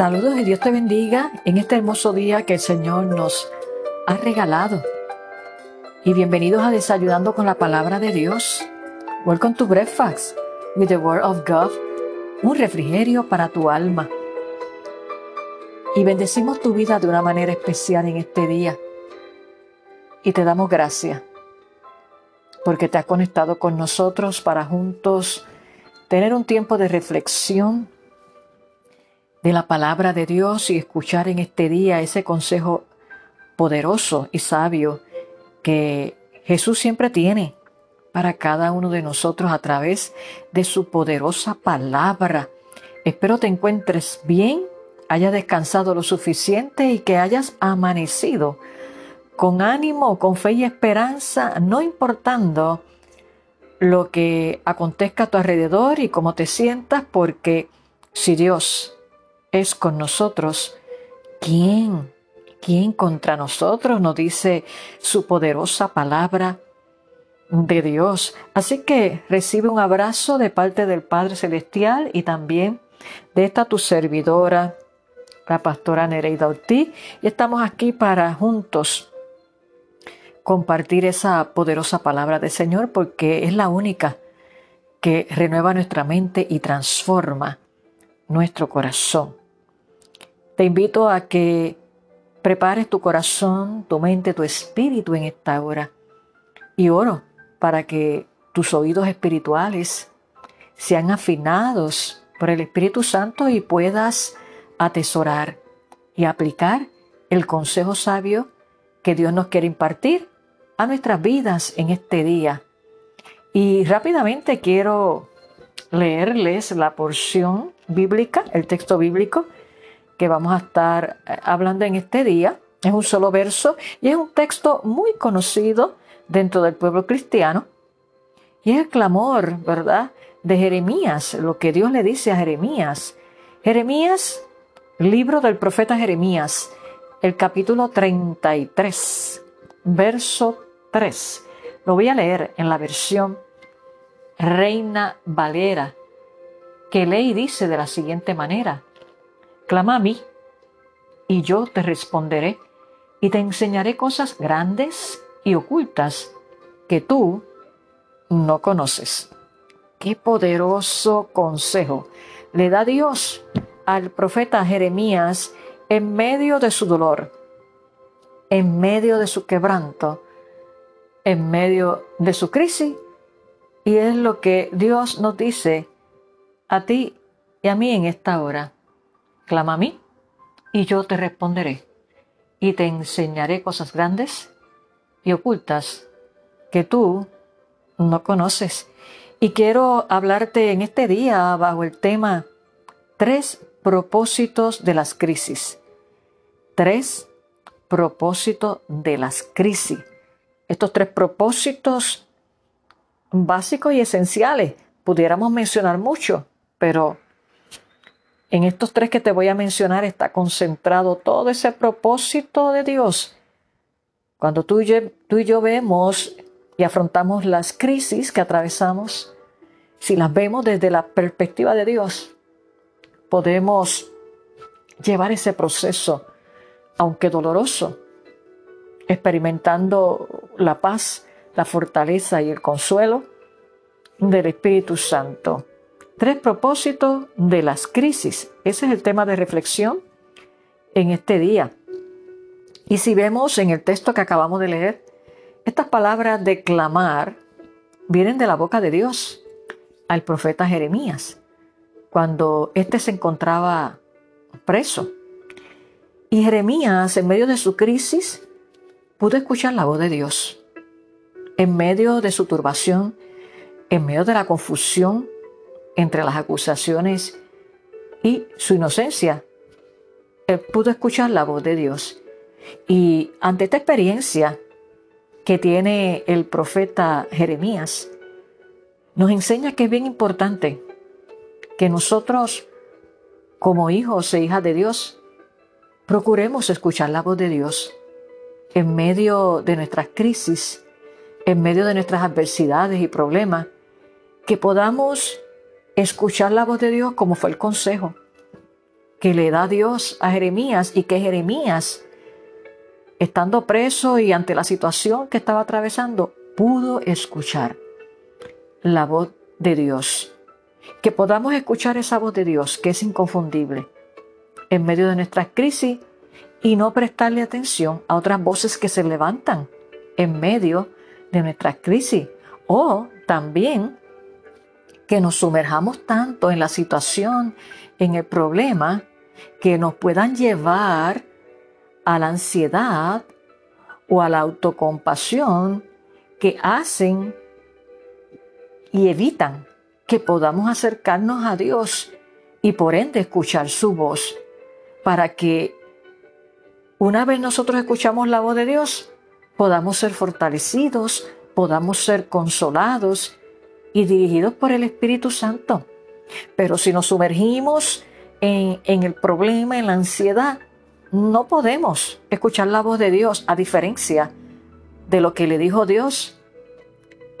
Saludos y Dios te bendiga en este hermoso día que el Señor nos ha regalado. Y bienvenidos a Desayunando con la Palabra de Dios. Welcome to Breakfast with the Word of God. Un refrigerio para tu alma. Y bendecimos tu vida de una manera especial en este día. Y te damos gracias porque te has conectado con nosotros para juntos tener un tiempo de reflexión de la palabra de Dios y escuchar en este día ese consejo poderoso y sabio que Jesús siempre tiene para cada uno de nosotros a través de su poderosa palabra. Espero te encuentres bien, hayas descansado lo suficiente y que hayas amanecido con ánimo, con fe y esperanza, no importando lo que acontezca a tu alrededor y cómo te sientas, porque si Dios es con nosotros, ¿quién? ¿Quién contra nosotros? Nos dice su poderosa palabra de Dios. Así que recibe un abrazo de parte del Padre Celestial y también de esta tu servidora, la pastora Nereida Ortiz. Y estamos aquí para juntos compartir esa poderosa palabra del Señor porque es la única que renueva nuestra mente y transforma nuestro corazón. Te invito a que prepares tu corazón, tu mente, tu espíritu en esta hora y oro para que tus oídos espirituales sean afinados por el Espíritu Santo y puedas atesorar y aplicar el consejo sabio que Dios nos quiere impartir a nuestras vidas en este día. Y rápidamente quiero leerles la porción bíblica, el texto bíblico que vamos a estar eh, hablando en este día. Es un solo verso y es un texto muy conocido dentro del pueblo cristiano. Y es el clamor, ¿verdad?, de Jeremías, lo que Dios le dice a Jeremías. Jeremías, libro del profeta Jeremías, el capítulo 33, verso 3. Lo voy a leer en la versión Reina Valera, que lee y dice de la siguiente manera. Clama a mí, y yo te responderé, y te enseñaré cosas grandes y ocultas que tú no conoces. Qué poderoso consejo le da Dios al profeta Jeremías en medio de su dolor, en medio de su quebranto, en medio de su crisis. Y es lo que Dios nos dice a ti y a mí en esta hora. Clama a mí y yo te responderé y te enseñaré cosas grandes y ocultas que tú no conoces. Y quiero hablarte en este día bajo el tema tres propósitos de las crisis. Tres propósitos de las crisis. Estos tres propósitos básicos y esenciales. Pudiéramos mencionar mucho, pero en estos tres que te voy a mencionar está concentrado todo ese propósito de Dios. Cuando tú y, yo, vemos y afrontamos las crisis que atravesamos, si las vemos desde la perspectiva de Dios, podemos llevar ese proceso, aunque doloroso, experimentando la paz, la fortaleza y el consuelo del Espíritu Santo. Tres propósitos de las crisis. Ese es el tema de reflexión en este día. Y si vemos en el texto que acabamos de leer, estas palabras de clamar vienen de la boca de Dios al profeta Jeremías, cuando éste se encontraba preso. Y Jeremías, en medio de su crisis, pudo escuchar la voz de Dios. En medio de su turbación, en medio de la confusión, entre las acusaciones y su inocencia. Él pudo escuchar la voz de Dios. Y ante esta experiencia que tiene el profeta Jeremías, nos enseña que es bien importante que nosotros, como hijos e hijas de Dios, procuremos escuchar la voz de Dios en medio de nuestras crisis, en medio de nuestras adversidades y problemas, que podamos escuchar la voz de Dios como fue el consejo que le da Dios a Jeremías y que Jeremías, estando preso y ante la situación que estaba atravesando, pudo escuchar la voz de Dios. Que podamos escuchar esa voz de Dios que es inconfundible en medio de nuestras crisis y no prestarle atención a otras voces que se levantan en medio de nuestras crisis. O también que nos sumerjamos tanto en la situación, en el problema, que nos puedan llevar a la ansiedad o a la autocompasión que hacen y evitan que podamos acercarnos a Dios y por ende escuchar su voz, para que una vez nosotros escuchamos la voz de Dios, podamos ser fortalecidos, podamos ser consolados y dirigidos por el Espíritu Santo. Pero si nos sumergimos en, en, el problema, en la ansiedad, no podemos escuchar la voz de Dios a diferencia de lo que le dijo Dios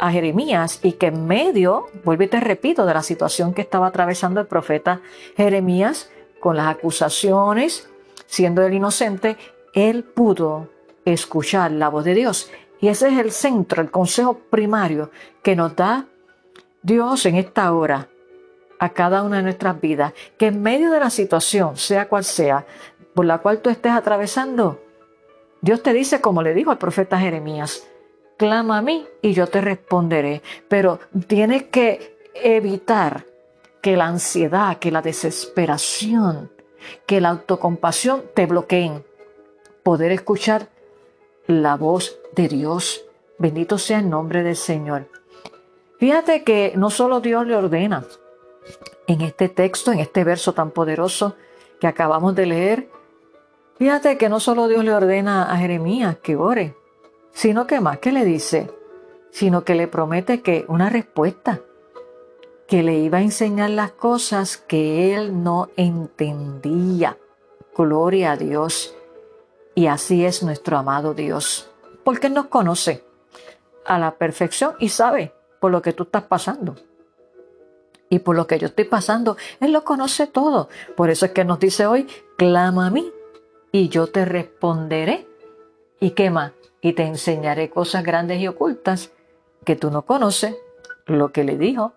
a Jeremías y que en medio, vuelvo y te repito, de la situación que estaba atravesando el profeta Jeremías con las acusaciones, siendo él inocente, él pudo escuchar la voz de Dios. Y ese es el centro, el consejo primario que nos da Dios en esta hora a cada una de nuestras vidas, que en medio de la situación, sea cual sea, por la cual tú estés atravesando, Dios te dice, como le dijo al profeta Jeremías, clama a mí y yo te responderé. Pero tienes que evitar que la ansiedad, que la desesperación, que la autocompasión te bloqueen. Poder escuchar la voz de Dios. Bendito sea el nombre del Señor. Fíjate que no solo Dios le ordena en este texto, en este verso tan poderoso que acabamos de leer, fíjate que no solo Dios le ordena a Jeremías que ore, sino que más que le dice, sino que le promete que una respuesta, que le iba a enseñar las cosas que él no entendía. Gloria a Dios. Y así es nuestro amado Dios, porque nos conoce a la perfección y sabe por lo que tú estás pasando. Y por lo que yo estoy pasando, Él lo conoce todo. Por eso es que nos dice hoy, clama a mí y yo te responderé. ¿Y qué más? y te enseñaré cosas grandes y ocultas que tú no conoces. Lo que le dijo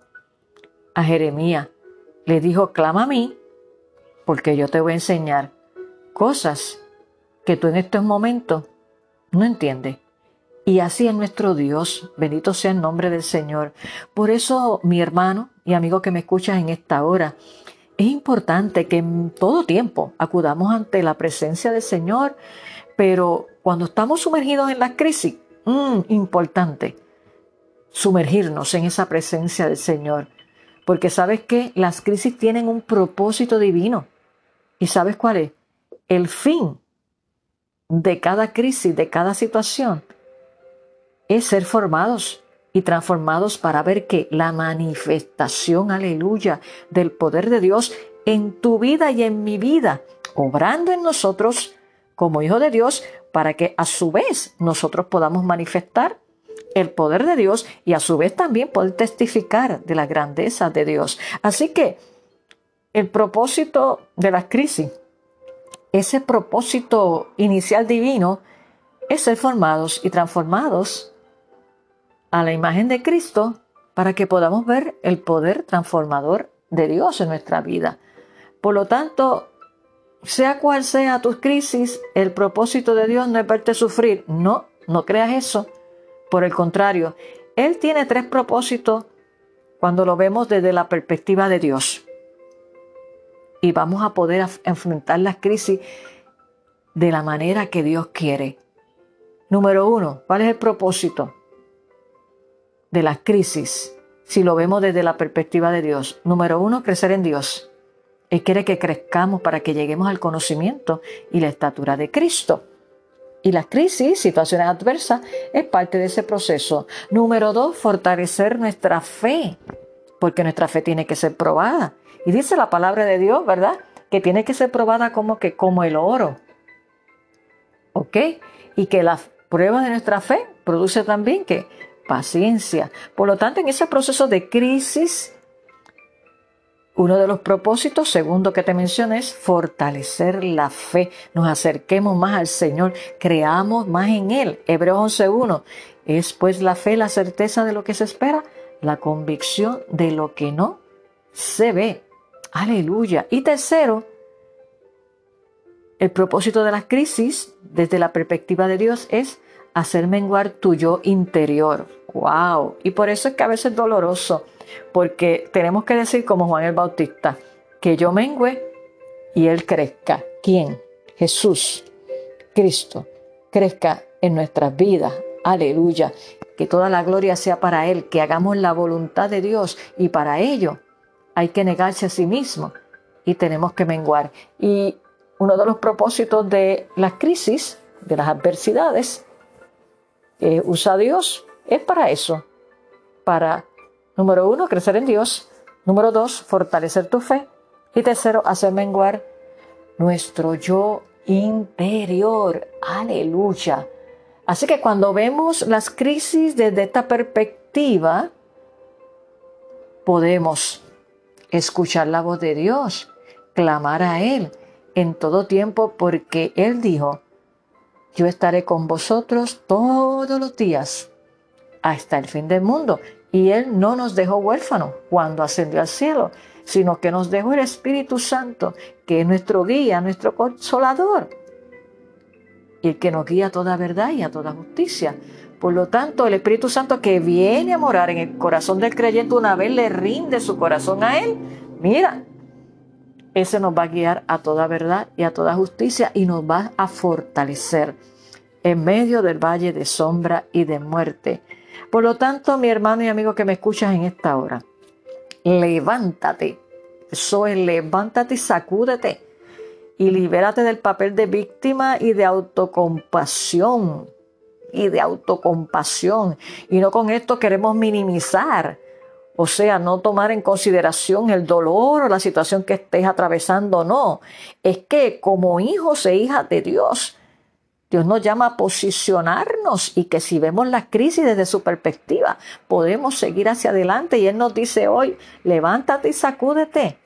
a Jeremías, le dijo, clama a mí, porque yo te voy a enseñar cosas que tú en estos momentos no entiendes. Y así es nuestro Dios, bendito sea el nombre del Señor. Por eso, mi hermano y amigo que me escuchas en esta hora, es importante que en todo tiempo acudamos ante la presencia del Señor, pero cuando estamos sumergidos en la crisis, mm, importante sumergirnos en esa presencia del Señor. Porque sabes que las crisis tienen un propósito divino. ¿Y sabes cuál es? El fin de cada crisis, de cada situación, es ser formados y transformados para ver que la manifestación, aleluya, del poder de Dios en tu vida y en mi vida, obrando en nosotros como hijo de Dios, para que a su vez nosotros podamos manifestar el poder de Dios y a su vez también poder testificar de la grandeza de Dios. Así que el propósito de las crisis, ese propósito inicial divino, es ser formados y transformados a la imagen de Cristo para que podamos ver el poder transformador de Dios en nuestra vida. Por lo tanto, sea cual sea tus crisis, el propósito de Dios no es verte sufrir. No, no creas eso. Por el contrario, Él tiene tres propósitos cuando lo vemos desde la perspectiva de Dios. Y vamos a poder enfrentar las crisis de la manera que Dios quiere. Número uno, ¿cuál es el propósito de las crisis si lo vemos desde la perspectiva de Dios? Número uno, crecer en Dios. Él quiere que crezcamos para que lleguemos al conocimiento y la estatura de Cristo. Y las crisis, situaciones adversas, es parte de ese proceso. Número dos, fortalecer nuestra fe, porque nuestra fe tiene que ser probada. Y dice la palabra de Dios, ¿verdad? Que tiene que ser probada como que como el oro. ¿Ok? Y que la prueba de nuestra fe produce también que paciencia. Por lo tanto, en ese proceso de crisis Uno de los propósitos, segundo que te mencioné, es fortalecer la fe. Nos acerquemos más al Señor, creamos más en Él. Hebreos 11.1. Es pues la fe la certeza de lo que se espera, la convicción de lo que no se ve. Aleluya. Y tercero, el propósito de las crisis desde la perspectiva de Dios es hacer menguar tu yo interior. ¡Wow! Y por eso es que a veces es doloroso porque tenemos que decir como Juan el Bautista, que yo mengüe y Él crezca. ¿Quién? Jesús, Cristo, crezca en nuestras vidas. Aleluya. Que toda la gloria sea para Él, que hagamos la voluntad de Dios y para ello hay que negarse a sí mismo y tenemos que menguar. Y uno de los propósitos de las crisis, de las adversidades, usa Dios, es para eso, para Número uno, crecer en Dios. Número dos, fortalecer tu fe. Y tercero, hacer menguar nuestro yo interior. Aleluya. Así que cuando vemos las crisis desde esta perspectiva, podemos escuchar la voz de Dios, clamar a Él en todo tiempo, porque Él dijo, yo estaré con vosotros todos los días hasta el fin del mundo. Y Él no nos dejó huérfanos cuando ascendió al cielo, sino que nos dejó el Espíritu Santo, que es nuestro guía, nuestro consolador, y el que nos guía a toda verdad y a toda justicia. Por lo tanto, el Espíritu Santo que viene a morar en el corazón del creyente una vez le rinde su corazón a Él, mira, ese nos va a guiar a toda verdad y a toda justicia y nos va a fortalecer en medio del valle de sombra y de muerte por lo tanto, mi hermano y amigo que me escuchas en esta hora, levántate. Eso es, levántate y sacúdete. Y libérate del papel de víctima y de autocompasión. Y de autocompasión. Y no con esto queremos minimizar. O sea, no tomar en consideración el dolor o la situación que estés atravesando, no. Es que como hijos e hijas de Dios, Dios nos llama a posicionarnos y que si vemos las crisis desde su perspectiva, podemos seguir hacia adelante. Y Él nos dice hoy, levántate y sacúdete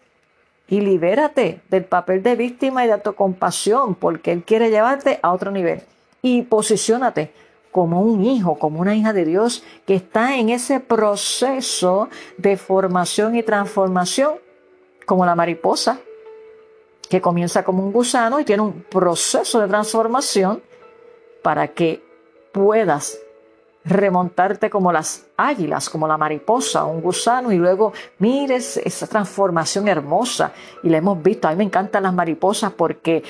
y libérate del papel de víctima y de autocompasión, porque Él quiere llevarte a otro nivel. Y posiciónate como un hijo, como una hija de Dios que está en ese proceso de formación y transformación, como la mariposa, que comienza como un gusano y tiene un proceso de transformación para que puedas remontarte como las águilas, como la mariposa, un gusano, y luego mires esa transformación hermosa. Y la hemos visto, a mí me encantan las mariposas porque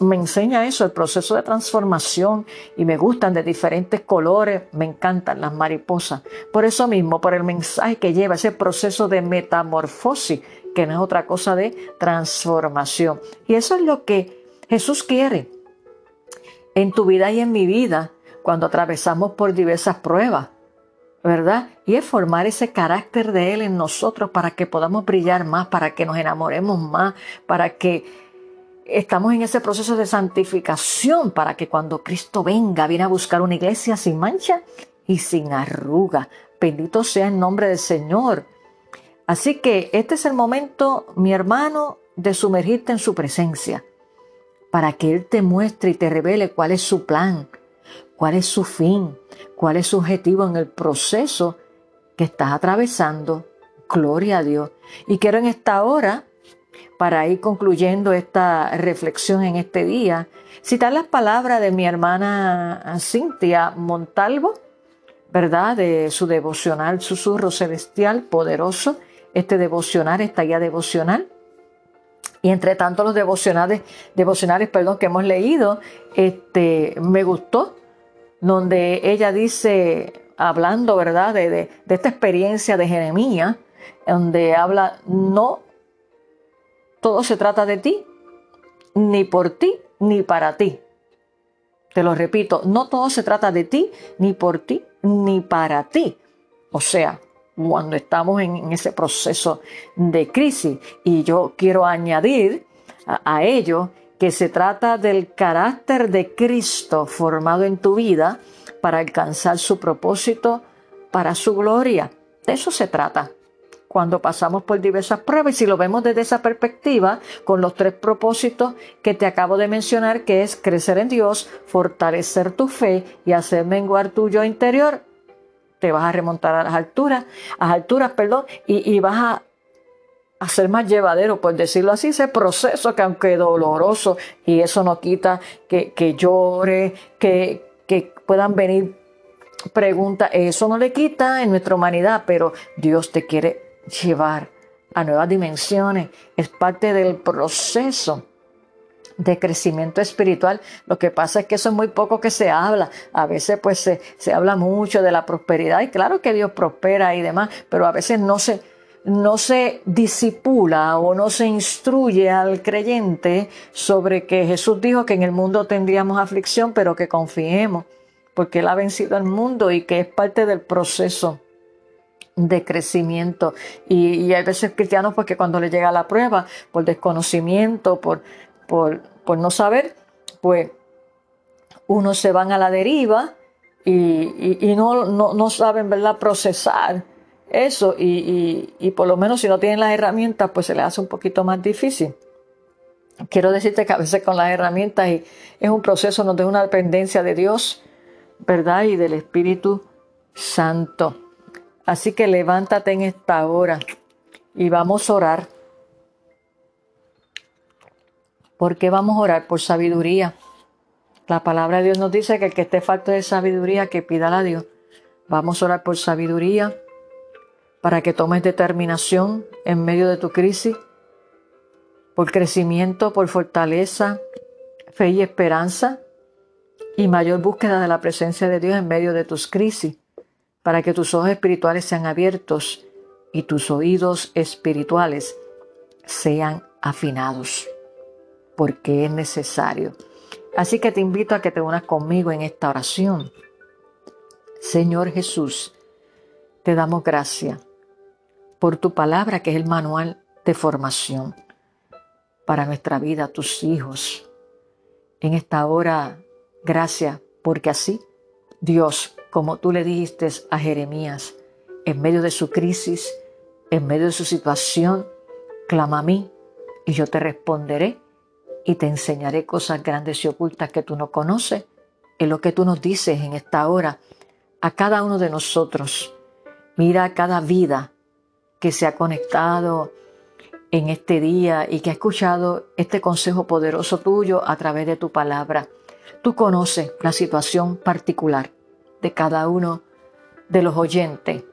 me enseña eso, el proceso de transformación, y me gustan de diferentes colores, me encantan las mariposas. Por eso mismo, por el mensaje que lleva ese proceso de metamorfosis, que no es otra cosa de transformación. Y eso es lo que Jesús quiere en tu vida y en mi vida cuando atravesamos por diversas pruebas, ¿verdad? Y es formar ese carácter de Él en nosotros para que podamos brillar más, para que nos enamoremos más, para que estamos en ese proceso de santificación, para que cuando Cristo venga, viene a buscar una iglesia sin mancha y sin arruga. Bendito sea el nombre del Señor. Así que este es el momento, mi hermano, de sumergirte en su presencia para que Él te muestre y te revele cuál es su plan, cuál es su fin, cuál es su objetivo en el proceso que estás atravesando. Gloria a Dios. Y quiero en esta hora, para ir concluyendo esta reflexión en este día, citar las palabras de mi hermana Cintia Montalvo, ¿verdad? De su devocional Susurro Celestial Poderoso, este devocional, esta guía devocional y entre tanto los devocionales, devocionales perdón, que hemos leído, este, me gustó, donde ella dice, hablando ¿verdad? De, de, esta experiencia de Jeremías, donde habla, no todo se trata de ti, ni por ti, ni para ti. Te lo repito, no todo se trata de ti, ni por ti, ni para ti. O sea, cuando estamos en, ese proceso de crisis. Y yo quiero añadir a, ello que se trata del carácter de Cristo formado en tu vida para alcanzar su propósito, para su gloria. De eso se trata. Cuando pasamos por diversas pruebas. Y si lo vemos desde esa perspectiva, con los tres propósitos que te acabo de mencionar, que es crecer en Dios, fortalecer tu fe y hacer menguar tu yo interior, te vas a remontar a las alturas, a las alturas, perdón, y, vas a hacer más llevadero, por decirlo así, ese proceso que aunque doloroso, y eso no quita que, que llore, que, que puedan venir preguntas, eso no le quita en nuestra humanidad, pero Dios te quiere llevar a nuevas dimensiones, es parte del proceso de crecimiento espiritual. Lo que pasa es que eso es muy poco que se habla. A veces pues se, se, habla mucho de la prosperidad y claro que Dios prospera y demás, pero a veces no se, no se disipula o no se instruye al creyente sobre que Jesús dijo que en el mundo tendríamos aflicción, pero que confiemos, porque Él ha vencido al mundo y que es parte del proceso de crecimiento. Y, hay veces cristianos porque cuando le llega la prueba, por desconocimiento, por, por, no saber, pues unos se van a la deriva y, no, no, saben ¿verdad? procesar eso y, y, por lo menos si no tienen las herramientas, pues se les hace un poquito más difícil. Quiero decirte que a veces con las herramientas es un proceso donde es una dependencia de Dios, ¿verdad? Y del Espíritu Santo. Así que levántate en esta hora y vamos a orar. ¿Por qué vamos a orar? Por sabiduría. La palabra de Dios nos dice que el que esté falto de sabiduría, que pida a Dios. Vamos a orar por sabiduría para que tomes determinación en medio de tu crisis, por crecimiento, por fortaleza, fe y esperanza, y mayor búsqueda de la presencia de Dios en medio de tus crisis para que tus ojos espirituales sean abiertos y tus oídos espirituales sean afinados, porque es necesario. Así que te invito a que te unas conmigo en esta oración. Señor Jesús, te damos gracias por tu palabra que es el manual de formación para nuestra vida, tus hijos. En esta hora, gracias porque así Dios como tú le dijiste a Jeremías, en medio de su crisis, en medio de su situación, clama a mí y yo te responderé y te enseñaré cosas grandes y ocultas que tú no conoces. Es lo que tú nos dices en esta hora a cada uno de nosotros. Mira cada vida que se ha conectado en este día y que ha escuchado este consejo poderoso tuyo a través de tu palabra. Tú conoces la situación particular de cada uno de los oyentes.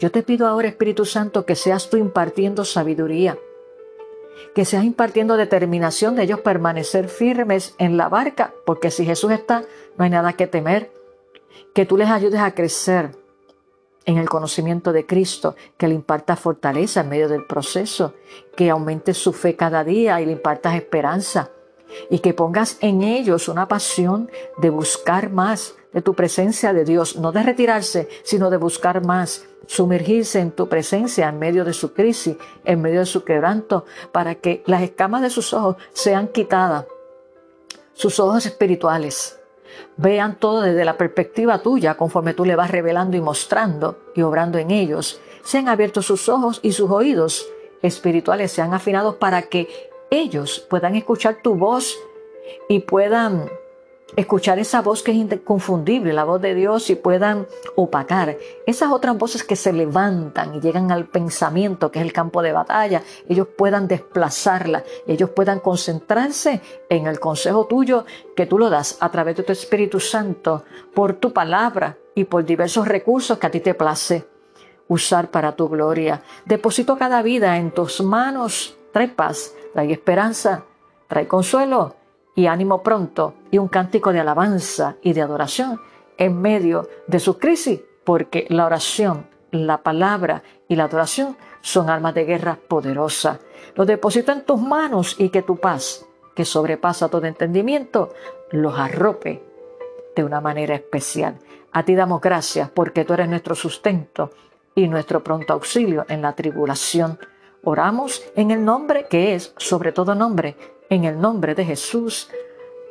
Yo te pido ahora, Espíritu Santo, que seas tú impartiendo sabiduría, que seas impartiendo determinación de ellos permanecer firmes en la barca, porque si Jesús está, no hay nada que temer. Que tú les ayudes a crecer en el conocimiento de Cristo, que le impartas fortaleza en medio del proceso, que aumente su fe cada día y le impartas esperanza, y que pongas en ellos una pasión de buscar más, de tu presencia de Dios, no de retirarse, sino de buscar más, sumergirse en tu presencia en medio de su crisis, en medio de su quebranto, para que las escamas de sus ojos sean quitadas, sus ojos espirituales. Vean todo desde la perspectiva tuya, conforme tú le vas revelando y mostrando y obrando en ellos. Sean abiertos sus ojos y sus oídos espirituales sean afinados para que ellos puedan escuchar tu voz y puedan escuchar esa voz que es inconfundible, la voz de Dios, y puedan opacar esas otras voces que se levantan y llegan al pensamiento, que es el campo de batalla, ellos puedan desplazarla, ellos puedan concentrarse en el consejo tuyo que tú lo das a través de tu Espíritu Santo, por tu palabra y por diversos recursos que a ti te place usar para tu gloria. Deposito cada vida en tus manos, trae paz, trae esperanza, trae consuelo y ánimo pronto y un cántico de alabanza y de adoración en medio de su crisis, porque la oración, la palabra y la adoración son armas de guerra poderosas. Los deposito en tus manos y que tu paz, que sobrepasa todo entendimiento, los arrope de una manera especial. A ti damos gracias porque tú eres nuestro sustento y nuestro pronto auxilio en la tribulación. Oramos en el nombre que es sobre todo nombre en el nombre de Jesús.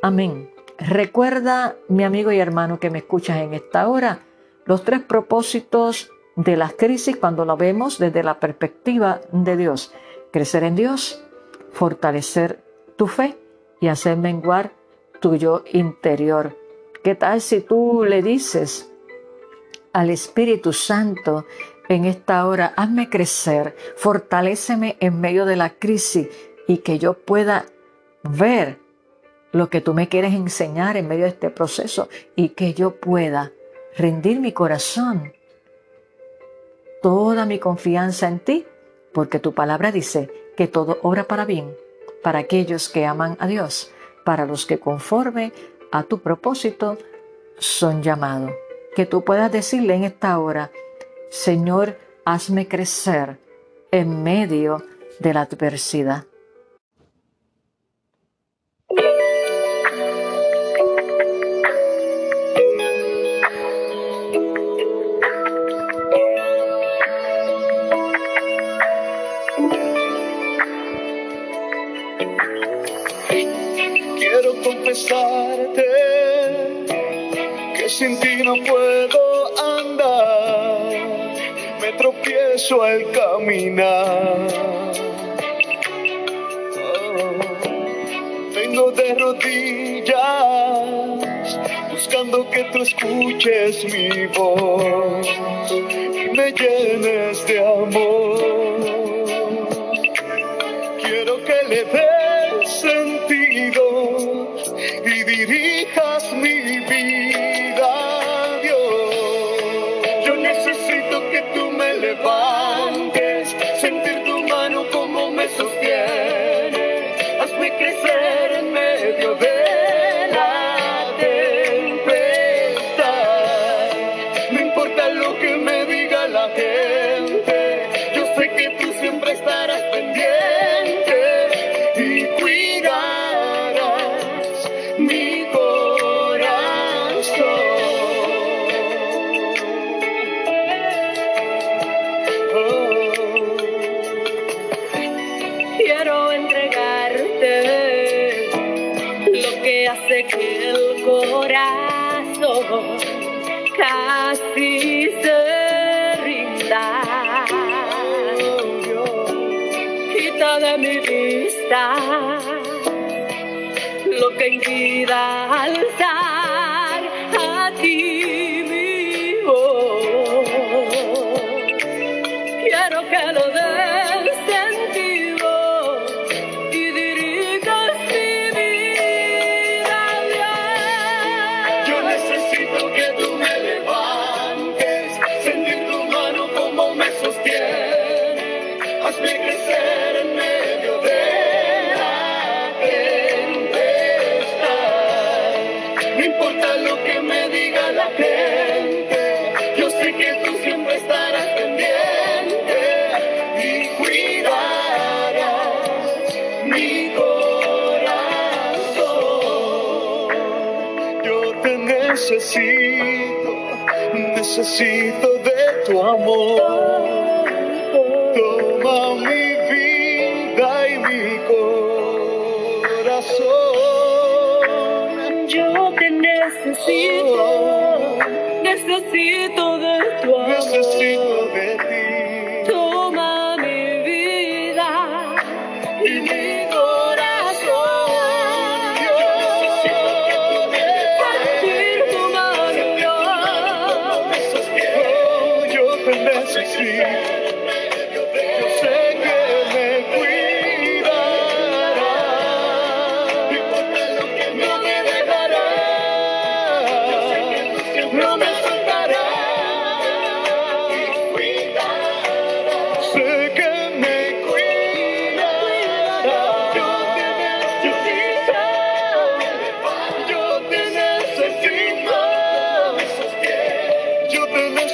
Amén. Recuerda, mi amigo y hermano que me escuchas en esta hora, los tres propósitos de las crisis cuando lo vemos desde la perspectiva de Dios. Crecer en Dios, fortalecer tu fe y hacer menguar tu yo interior. ¿Qué tal si tú le dices al Espíritu Santo en esta hora, hazme crecer, fortaléceme en medio de la crisis y que yo pueda ver lo que tú me quieres enseñar en medio de este proceso y que yo pueda rendir mi corazón, toda mi confianza en ti, porque tu palabra dice que todo obra para bien para aquellos que aman a Dios, para los que conforme a tu propósito son llamados. Que tú puedas decirle en esta hora, Señor, hazme crecer en medio de la adversidad. confesarte que sin ti no puedo tropiezo al caminar. Oh, vengo de rodillas, buscando que tú escuches mi voz y me llenes de amor. Quiero que le des crecer hace que el corazón casi se rinda. Quita de mi vista lo que impida alzar necesito, necesito de tu amor. Toma mi vida y mi corazón. Yo te necesito, necesito de tu amor. Necesito de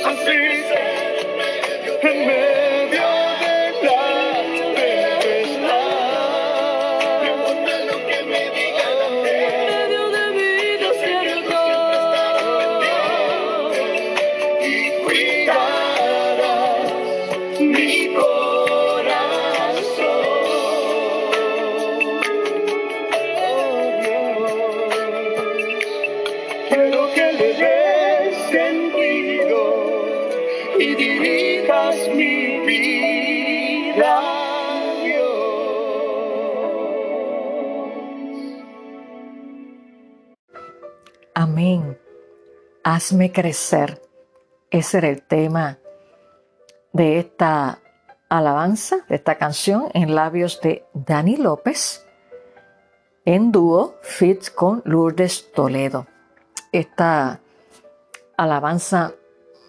Yo Hazme crecer. Ese era el tema de esta alabanza, de esta canción en labios de Dani López, en dúo fit con Lourdes Toledo. Esta alabanza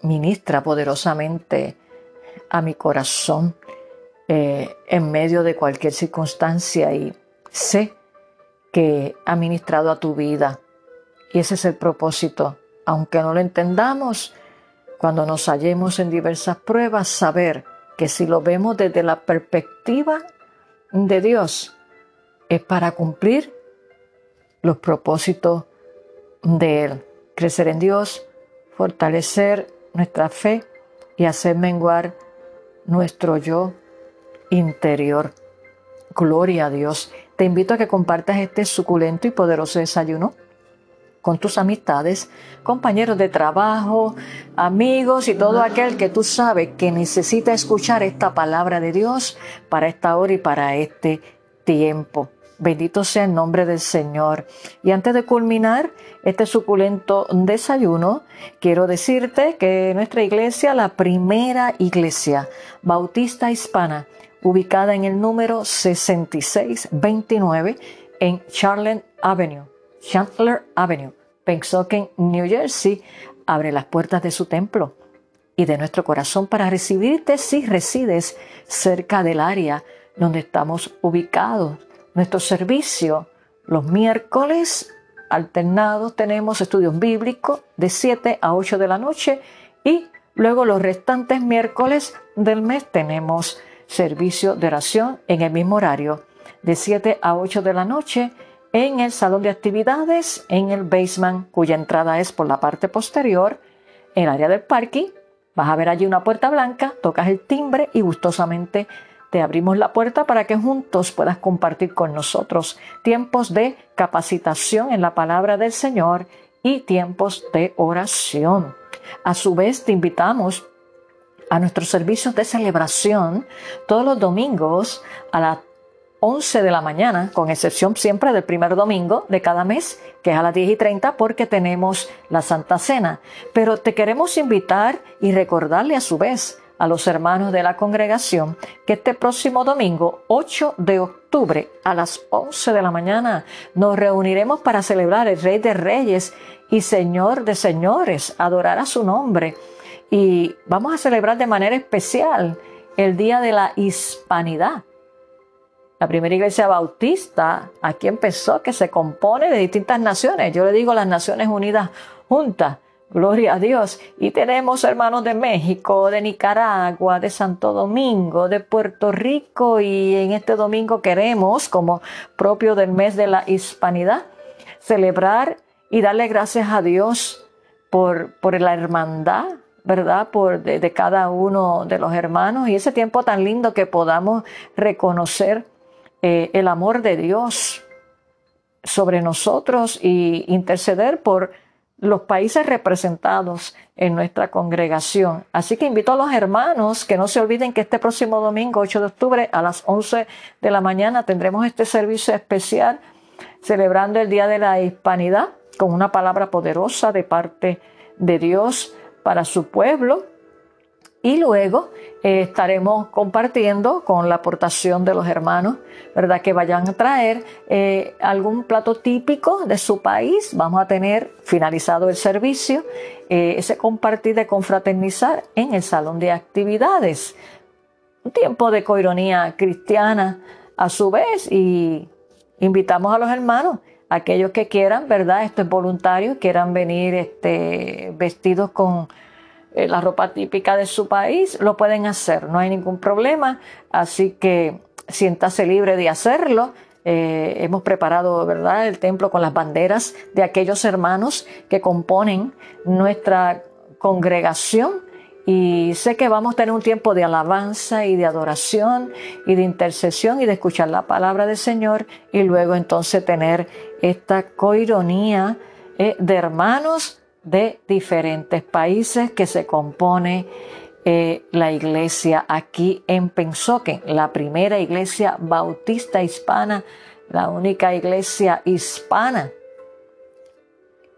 ministra poderosamente a mi corazón eh, en medio de cualquier circunstancia y sé que ha ministrado a tu vida. Y ese es el propósito. Aunque no lo entendamos, cuando nos hallemos en diversas pruebas, saber que si lo vemos desde la perspectiva de Dios, es para cumplir los propósitos de Él. Crecer en Dios, fortalecer nuestra fe y hacer menguar nuestro yo interior. Gloria a Dios. Te invito a que compartas este suculento y poderoso desayuno con tus amistades, compañeros de trabajo, amigos y todo aquel que tú sabes que necesita escuchar esta palabra de Dios para esta hora y para este tiempo. Bendito sea el nombre del Señor. Y antes de culminar este suculento desayuno, quiero decirte que nuestra iglesia, la primera iglesia bautista hispana, ubicada en el número 6629 en Charlotte Avenue, Chandler Avenue, Pennsauken, New Jersey, abre las puertas de su templo y de nuestro corazón para recibirte si resides cerca del área donde estamos ubicados. Nuestro servicio los miércoles alternados tenemos estudios bíblicos de 7 a 8 de la noche y luego los restantes miércoles del mes tenemos servicio de oración en el mismo horario de 7 a 8 de la noche en el salón de actividades en el basement cuya entrada es por la parte posterior en el área del parking vas a ver allí una puerta blanca tocas el timbre y gustosamente te abrimos la puerta para que juntos puedas compartir con nosotros tiempos de capacitación en la palabra del Señor y tiempos de oración. A su vez, te invitamos a nuestros servicios de celebración todos los domingos a las 11 de la mañana, con excepción siempre del primer domingo de cada mes, que es a las 10 y 30, porque tenemos la Santa Cena. Pero te queremos invitar y recordarle a su vez a los hermanos de la congregación que este próximo domingo, 8 de octubre, a las 11 de la mañana, nos reuniremos para celebrar el Rey de Reyes y Señor de Señores, adorar a su nombre. Y vamos a celebrar de manera especial el Día de la Hispanidad. La primera iglesia bautista aquí empezó, que se compone de distintas naciones. Yo le digo las Naciones Unidas juntas Gloria a Dios. Y tenemos hermanos de México, de Nicaragua, de Santo Domingo, de Puerto Rico y en este domingo queremos, como propio del mes de la hispanidad, celebrar y darle gracias a Dios por, la hermandad, ¿verdad? Por de, cada uno de los hermanos y ese tiempo tan lindo que podamos reconocer eh, el amor de Dios sobre nosotros y interceder por los países representados en nuestra congregación. Así que invito a los hermanos que no se olviden que este próximo domingo, 8 de octubre, a las 11 de la mañana, tendremos este servicio especial celebrando el Día de la Hispanidad con una palabra poderosa de parte de Dios para su pueblo. Y luego eh, estaremos compartiendo con la aportación de los hermanos, ¿verdad? Que vayan a traer eh, algún plato típico de su país. Vamos a tener finalizado el servicio, eh, ese compartir de confraternizar en el salón de actividades. Un tiempo de coironía cristiana a su vez y invitamos a los hermanos aquellos que quieran, ¿verdad? Esto es voluntario, quieran venir este, vestidos con eh, la ropa típica de su país, lo pueden hacer, no hay ningún problema, así que siéntase libre de hacerlo. Eh, hemos preparado, ¿verdad?, el templo con las banderas de aquellos hermanos que componen nuestra congregación y sé que vamos a tener un tiempo de alabanza y de adoración y de intercesión y de escuchar la palabra del Señor y luego entonces tener esta coironía eh, de hermanos de diferentes países que se compone eh, la iglesia aquí en Pensoque, la primera iglesia bautista hispana, la única iglesia hispana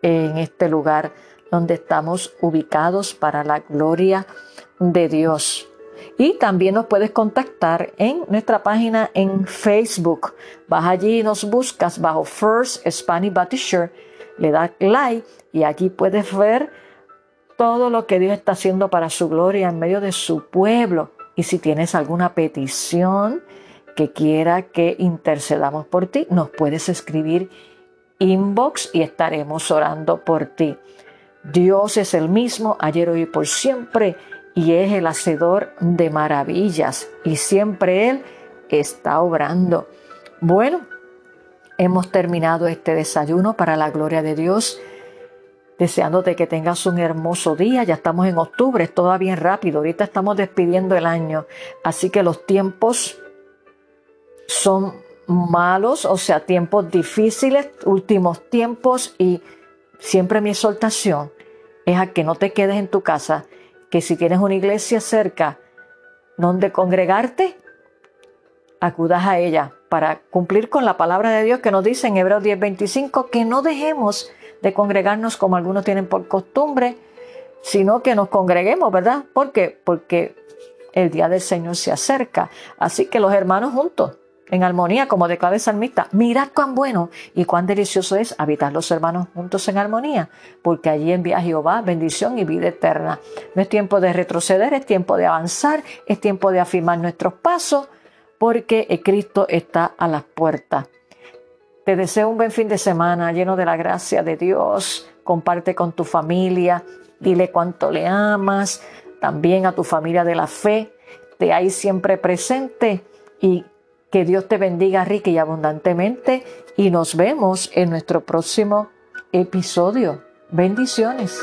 en este lugar donde estamos ubicados para la gloria de Dios. Y también nos puedes contactar en nuestra página en Facebook. Vas allí y nos buscas bajo First Spanish Baptist Church, le das like y aquí puedes ver todo lo que Dios está haciendo para su gloria en medio de su pueblo. Y si tienes alguna petición que quiera que intercedamos por ti, nos puedes escribir inbox y estaremos orando por ti. Dios es el mismo ayer, hoy y por siempre y es el hacedor de maravillas y siempre Él está obrando. Bueno, hemos terminado este desayuno para la gloria de Dios, deseándote que tengas un hermoso día. Ya estamos en octubre, es todavía rápido, ahorita estamos despidiendo el año, así que los tiempos son malos, o sea, tiempos difíciles, últimos tiempos y siempre mi exhortación es a que no te quedes en tu casa, que si tienes una iglesia cerca donde congregarte, acudas a ella para cumplir con la palabra de Dios que nos dice en Hebreos 10:25 que no dejemos de congregarnos como algunos tienen por costumbre, sino que nos congreguemos, ¿verdad? ¿Por qué? Porque el día del Señor se acerca. Así que los hermanos juntos en armonía, como declara el salmista. Mirad cuán bueno y cuán delicioso es habitar los hermanos juntos en armonía, porque allí envía Jehová bendición y vida eterna. No es tiempo de retroceder, es tiempo de avanzar, es tiempo de afirmar nuestros pasos, porque Cristo está a las puertas. Te deseo un buen fin de semana lleno de la gracia de Dios. Comparte con tu familia, dile cuánto le amas, también a tu familia de la fe. Te hay siempre presente y que Dios te bendiga rica y abundantemente y nos vemos en nuestro próximo episodio. Bendiciones.